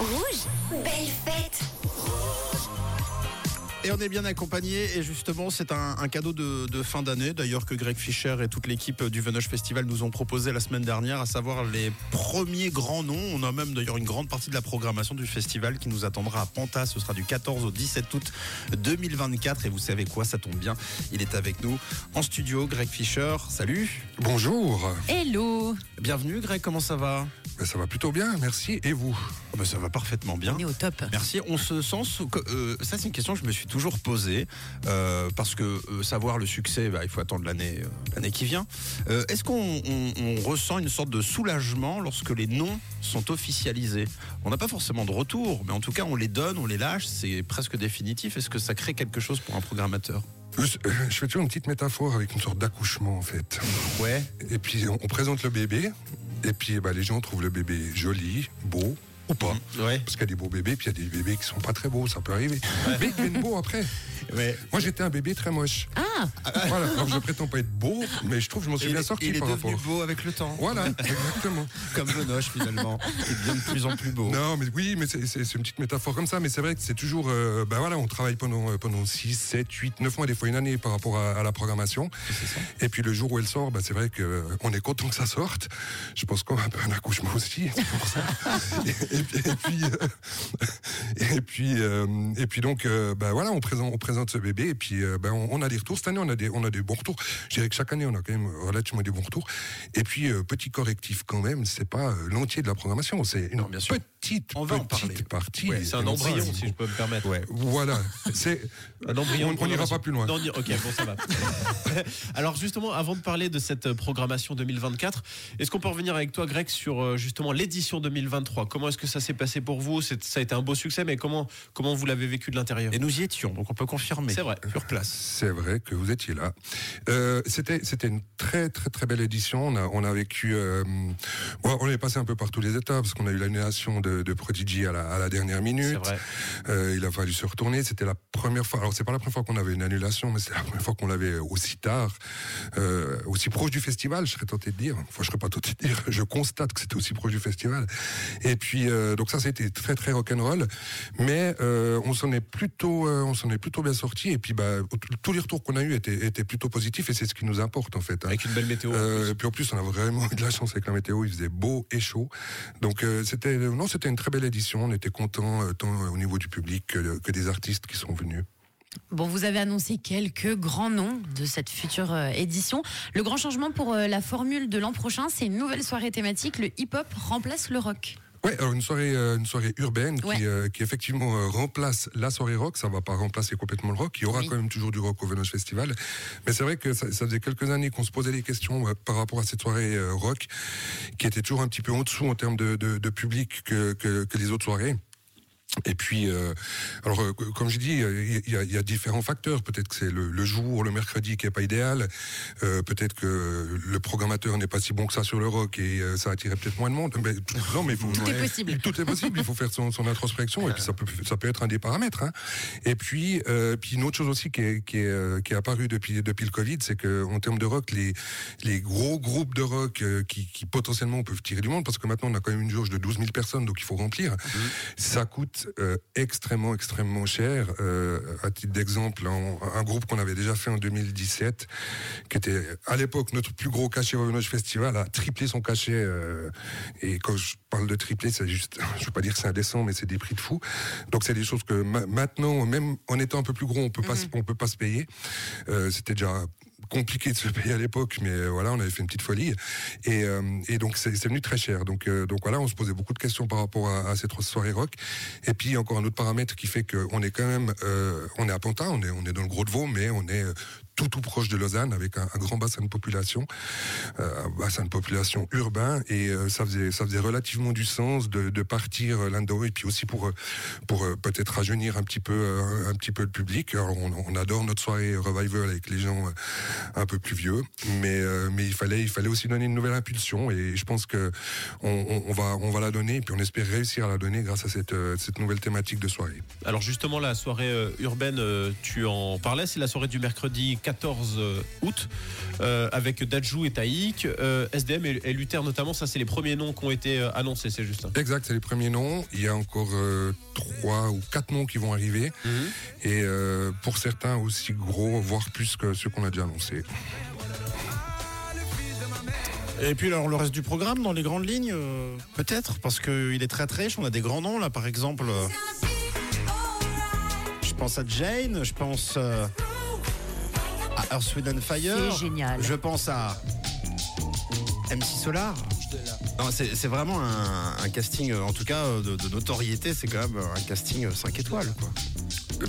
Rouge, belle fête. Et on est bien accompagné et justement c'est un, un cadeau de, de fin d'année d'ailleurs que Greg Fischer et toute l'équipe du Venoche Festival nous ont proposé la semaine dernière, à savoir les premiers grands noms. On a même d'ailleurs une grande partie de la programmation du festival qui nous attendra à Panta. Ce sera du 14 au 17 août 2024 et vous savez quoi, ça tombe bien. Il est avec nous en studio, Greg Fischer. Salut. Bonjour, Hello Bienvenue Greg, comment ça va? Ben, ça va plutôt bien, merci. Et vous? Oh, ben, Ça va parfaitement bien. On est au top. Merci. On se sent. sous- euh, ça, c'est une question que je me suis toujours posée euh, parce que euh, savoir le succès, bah, il faut attendre l'année, euh, l'année qui vient. Euh, Est-ce qu'on on- on ressent une sorte de soulagement lorsque les noms sont officialisés? On n'a pas forcément de retour, mais en tout cas, on les donne, on les lâche. C'est presque définitif. Est-ce que ça crée quelque chose pour un programmateur? Je fais toujours une petite métaphore avec une sorte d'accouchement en fait. Ouais. Et puis on, on présente le bébé, et puis ben, les gens trouvent le bébé joli, beau ou pas. Ouais. Parce qu'il y a des beaux bébés, puis il y a des bébés qui sont pas très beaux, ça peut arriver. Mais ils deviennent beaux après. Moi j'étais un bébé très moche. Ah Voilà, alors je prétends pas être beau, mais je trouve que je m'en suis il, bien est- sorti il est par devenu rapport. beau avec le temps. Voilà, exactement. Comme Benoche finalement. Il devient de plus en plus beau. Non, mais oui, mais c'est- c'est c'est une petite métaphore comme ça, mais c'est vrai que c'est toujours, euh, ben voilà, on travaille pendant, euh, pendant 6, 7, 8, 9 mois, des fois une année par rapport à, à la programmation. Et puis le jour où elle sort, ben c'est vrai qu'on est content que ça sorte. Je pense qu'on a un peu un accouchement aussi, c'est pour ça. et, et- et puis, euh, et puis, euh, et puis donc, euh, ben voilà, on présente, on présente ce bébé, et puis euh, ben on, on a des retours. Cette année, on a des, on a des bons retours. Je dirais que chaque année, on a quand même relativement des bons retours. Et puis, euh, petit correctif quand même, c'est pas euh, l'entier de la programmation, c'est une Non, bien sûr. petite, On va en petite parler. partie. Ouais, C'est un embryon, si je peux me permettre. Ouais. Voilà, c'est Un embryon. On- n'ira pas plus loin. Non, ok, bon, ça va. Alors justement, avant de parler de cette euh, programmation 2024, est-ce qu'on peut revenir avec toi, Greg, sur euh, justement l'édition 2023 Comment est-ce que ça s'est passé pour vous C'est- Ça a été un beau succès, mais comment comment vous l'avez vécu de l'intérieur? Et nous y étions, donc on peut confirmer. C'est vrai. Sur place. C'est vrai que vous étiez là. Euh, c'était c'était une très très très belle édition. On a on a vécu. euh, bon, on est passé un peu par tous les étapes parce qu'on a eu l'annulation de, de Prodigy à la, à la dernière C'est minute. vrai. Euh, il a fallu se retourner. C'était la première fois. Alors c'est pas la première fois qu'on avait une annulation, mais c'est la première fois qu'on l'avait aussi tard, euh, aussi proche du festival. Je serais tenté de dire. Enfin, je serais pas tenté de dire. Je constate que c'était aussi proche du festival. Et puis euh, donc ça, c'était très très rock'n'roll. Mais euh, on s'en est plutôt, euh, on s'en est plutôt bien sorti. Et puis bah tous les retours qu'on a eu étaient, étaient plutôt positifs et c'est ce qui nous importe en fait. hein. Avec une belle météo. en Euh, puis en plus, on a vraiment eu de la chance avec la météo. Il faisait beau et chaud. Donc euh, c'était non, c'était une très belle édition. On était contents euh, tant au niveau du public que, que des artistes qui sont venus. Bon, vous avez annoncé quelques grands noms de cette future euh, édition. Le grand changement pour euh, la formule de l'an prochain, c'est une nouvelle soirée thématique. Le hip-hop remplace le rock. Ouais, alors une soirée, euh, une soirée urbaine Ouais. qui, euh, qui effectivement euh, remplace la soirée rock. Ça va pas remplacer complètement le rock. Il y aura Oui. quand même toujours du rock au Venoche Festival. Mais c'est vrai que ça, ça faisait quelques années qu'on se posait des questions euh, par rapport à cette soirée euh, rock, qui était toujours un petit peu en dessous en termes de, de, de public que, que, que les autres soirées. Et puis, euh, alors euh, comme je dis, il y, y a différents facteurs. Peut-être que c'est le, le jour, le mercredi qui est pas idéal. Euh, peut-être que le programmateur n'est pas si bon que ça sur le rock et euh, ça attirait peut-être moins de monde. Mais, non, mais Tout est possible. Tout est possible. Il faut faire son, son introspection et puis ça peut, ça peut être un des paramètres. Hein. Et puis, euh, puis une autre chose aussi qui est, qui est, euh, qui est apparue depuis depuis le Covid, c'est que en termes de rock, les les gros groupes de rock qui, qui potentiellement peuvent tirer du monde, parce que maintenant on a quand même une jauge de 12 000 personnes, donc il faut remplir. Ça coûte euh, extrêmement extrêmement cher. Euh, à titre d'exemple, un groupe qu'on avait déjà fait en 2017, qui était à l'époque notre plus gros cachet au Venoge Festival, a triplé son cachet. euh, et quand je parle de tripler, c'est juste, je veux pas dire que c'est indécent, mais c'est des prix de fou. Donc c'est des choses que ma- maintenant, même en étant un peu plus gros, on peut pas, se- on peut pas se payer. C'était déjà compliqué de se payer à l'époque, mais euh, voilà, on avait fait une petite folie. Et, euh, et donc c'est venu très cher. Donc, euh, donc voilà, on se posait beaucoup de questions par rapport à, cette soirée rock. Et puis encore un autre paramètre qui fait qu'on est quand même, on est à Pantin, on est, on est dans le Gros de Vaud, mais on est tout tout proche de Lausanne avec un, grand bassin de population, euh, un bassin de population urbain et euh, ça faisait ça faisait relativement du sens de, partir euh, là-dedans et puis aussi pour pour peut-être rajeunir un petit peu un petit peu le public. Alors on, adore notre soirée revival avec les gens un peu plus vieux, mais mais il fallait il fallait aussi donner une nouvelle impulsion et je pense que on, va on va la donner et puis on espère réussir à la donner grâce à cette cette nouvelle thématique de soirée. Alors justement, la soirée urbaine, tu en parlais, c'est la soirée du mercredi 14 août euh, avec Dajou et Taïk, euh, SDM et, et Luther notamment. Ça, c'est les premiers noms qui ont été euh, annoncés, c'est juste. Exact, c'est les premiers noms. Il y a encore euh, trois ou quatre noms qui vont arriver. Et euh, pour certains aussi gros, voire plus que ceux qu'on a déjà annoncés. Et puis alors le reste du programme dans les grandes lignes, euh, peut-être, parce qu'il est très très riche. On a des grands noms là, par exemple. euh, je pense à Jane, je pense euh, à Earth, Wind and Fire. C'est génial. Je pense à MC Solar. Non, C'est c'est vraiment un, un casting, euh, en tout cas euh, de, de notoriété, c'est quand même un casting 5 étoiles. Quoi.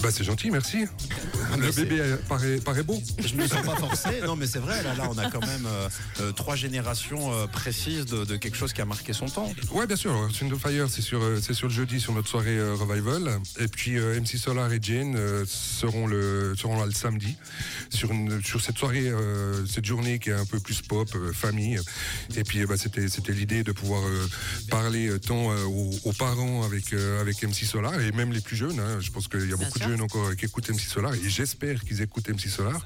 Bah, c'est gentil, merci. mais Le bébé euh, paraît, paraît beau. Je me sens pas forcé. Non, mais c'est vrai. Là, là, on a quand même euh, euh, trois générations euh, précises de, de quelque chose qui a marqué son temps. Ouais, bien sûr. Swing of Fire, c'est sur, euh, c'est sur le jeudi, sur notre soirée euh, Revival. Et puis euh, MC Solar et Jane euh, seront, le, seront là le samedi, sur, une, sur cette soirée, euh, cette journée qui est un peu plus pop, euh, famille. Et puis, euh, bah, c'était, c'était l'idée de pouvoir euh, parler euh, tant euh, aux, aux parents avec, euh, avec MC Solar, et même les plus jeunes. hein. Je pense qu'il y a beaucoup de jeunes encore euh, qui écoutent MC Solar, et j'espère qu'ils écoutent MC Solar.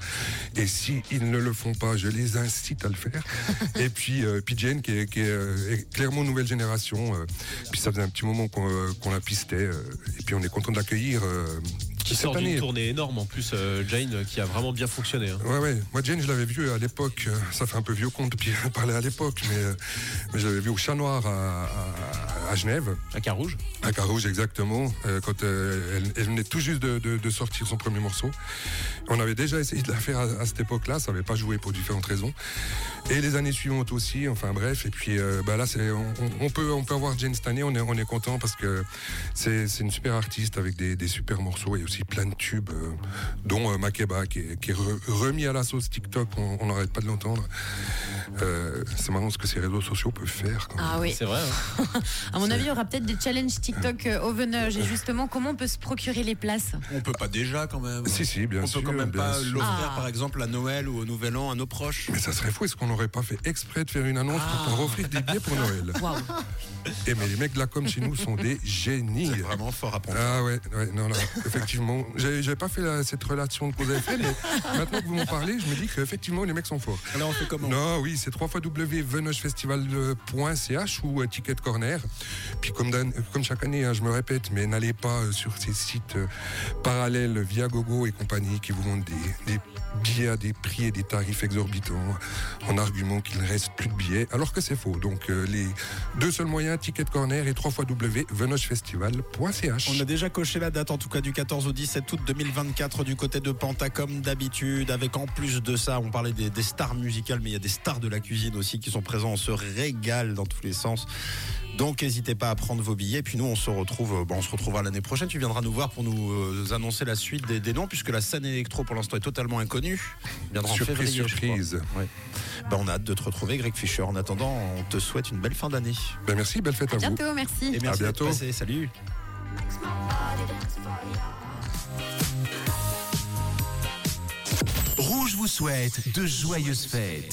Et si ils ne le font pas, je les incite à le faire. et puis, euh, puis Jane, qui est, qui est, euh, est clairement nouvelle génération. euh, puis ça faisait un petit moment qu'on euh, la pistait. euh, et puis on est content de l'accueillir. euh, Qui sort d'une tournée énorme en plus, euh, Jane, qui a vraiment bien fonctionné. hein. Ouais, ouais. Moi, Jane, je l'avais vu à l'époque. Ça fait un peu vieux compte de parler à l'époque, mais, euh, mais je l'avais vu au Chat Noir à, à- à Genève. À Carouge. À Carouge, exactement, euh, quand euh, elle, elle venait tout juste de, de- de sortir son premier morceau. On avait déjà essayé de la faire à, à cette époque-là, ça n'avait pas joué pour différentes raisons. Et les années suivantes aussi, enfin bref. Et puis euh, bah là, c'est, on, on peut, on peut avoir Jane cette année, on est, on est content parce que c'est, c'est une super artiste avec des, des super morceaux et aussi plein de tubes, euh, dont euh, Makeba qui est, qui est re- remis à la sauce TikTok, on n'arrête pas de l'entendre. Euh, c'est marrant ce que ces réseaux sociaux peuvent faire. quand même. Ah oui. C'est vrai. hein. À mon avis, il y aura peut-être des challenges TikTok euh, au venage. Et justement, comment on peut se procurer les places On peut pas déjà quand même. Si, si, bien on sûr. peut quand même pas l'offrir Ah. par exemple à Noël ou au Nouvel An à nos proches. Mais ça serait fou, est-ce qu'on n'aurait pas fait exprès de faire une annonce pour leur offrir des billets pour Noël Waouh. Et mais les mecs de la com chez nous sont des génies. C'est vraiment fort à prendre. Ah ouais, ouais, non, non, effectivement. J'avais pas fait la- cette relation de cause à effet, mais maintenant que vous m'en parlez, je me dis qu'effectivement, les mecs sont forts. Là on fait comment? Non, oui, c'est www.venogefestival.ch ou euh, Ticket Corner. Puis comme, chaque année, hein, je me répète, mais n'allez pas euh, sur ces sites euh, parallèles via Gogo et compagnie qui vous vendent des, billets à des prix et des tarifs exorbitants en argument qu'il ne reste plus de billets, alors que c'est faux. Donc euh, les deux seuls moyens, Ticket Corner et www.venogefestival.ch. On a déjà coché la date, en tout cas du 14 au 17 août 2024 du côté de Panta, comme d'habitude. Avec en plus de ça, on parlait des, des stars musicales, mais il y a des stars de la cuisine aussi qui sont présents. On se régale dans tous les sens. Donc n'hésitez pas à prendre vos billets. Puis nous, on se retrouve, euh, bon, on se retrouvera l'année prochaine. Tu viendras nous voir pour nous euh, annoncer la suite des, des noms, puisque la scène électro pour l'instant est totalement inconnue. Viendra en Surprise, février, surprise. Ouais. Ben, on a hâte de te retrouver, Greg Fischer. En attendant, on te souhaite une belle fin d'année. Ben merci, belle fête à, À vous. bientôt, merci. Et merci d'être bientôt. passé. Salut. Rouge vous souhaite de joyeuses fêtes.